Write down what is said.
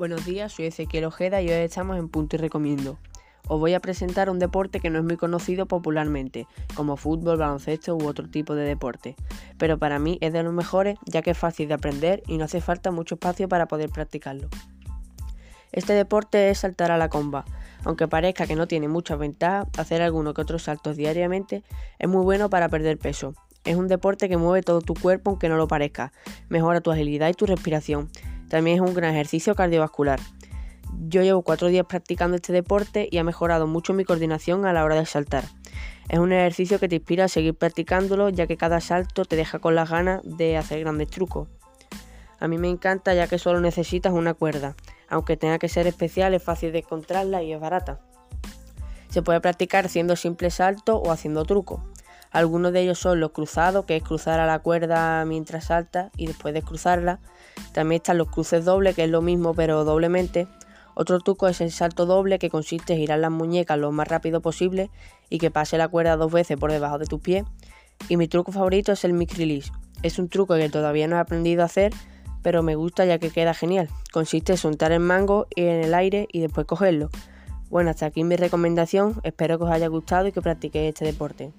Buenos días, soy Ezequiel Ojeda y hoy estamos en Punto y Recomiendo. Os voy a presentar un deporte que no es muy conocido popularmente, como fútbol, baloncesto u otro tipo de deporte, pero para mí es de los mejores ya que es fácil de aprender y no hace falta mucho espacio para poder practicarlo. Este deporte es saltar a la comba. Aunque parezca que no tiene muchas ventajas, hacer alguno que otros saltos diariamente es muy bueno para perder peso. Es un deporte que mueve todo tu cuerpo aunque no lo parezca, mejora tu agilidad y tu respiración. También es un gran ejercicio cardiovascular. Yo llevo cuatro días practicando este deporte y ha mejorado mucho mi coordinación a la hora de saltar. Es un ejercicio que te inspira a seguir practicándolo ya que cada salto te deja con las ganas de hacer grandes trucos. A mí me encanta ya que solo necesitas una cuerda. Aunque tenga que ser especial, es fácil de encontrarla y es barata. Se puede practicar haciendo simple salto o haciendo truco. Algunos de ellos son los cruzados, que es cruzar a la cuerda mientras salta y después de cruzarla. También están los cruces dobles, que es lo mismo pero doblemente. Otro truco es el salto doble, que consiste en girar las muñecas lo más rápido posible y que pase la cuerda dos veces por debajo de tu pie. Y mi truco favorito es el mix release. Es un truco que todavía no he aprendido a hacer, pero me gusta ya que queda genial. Consiste en soltar el mango en el aire y después cogerlo. Bueno, hasta aquí mi recomendación. Espero que os haya gustado y que practiquéis este deporte.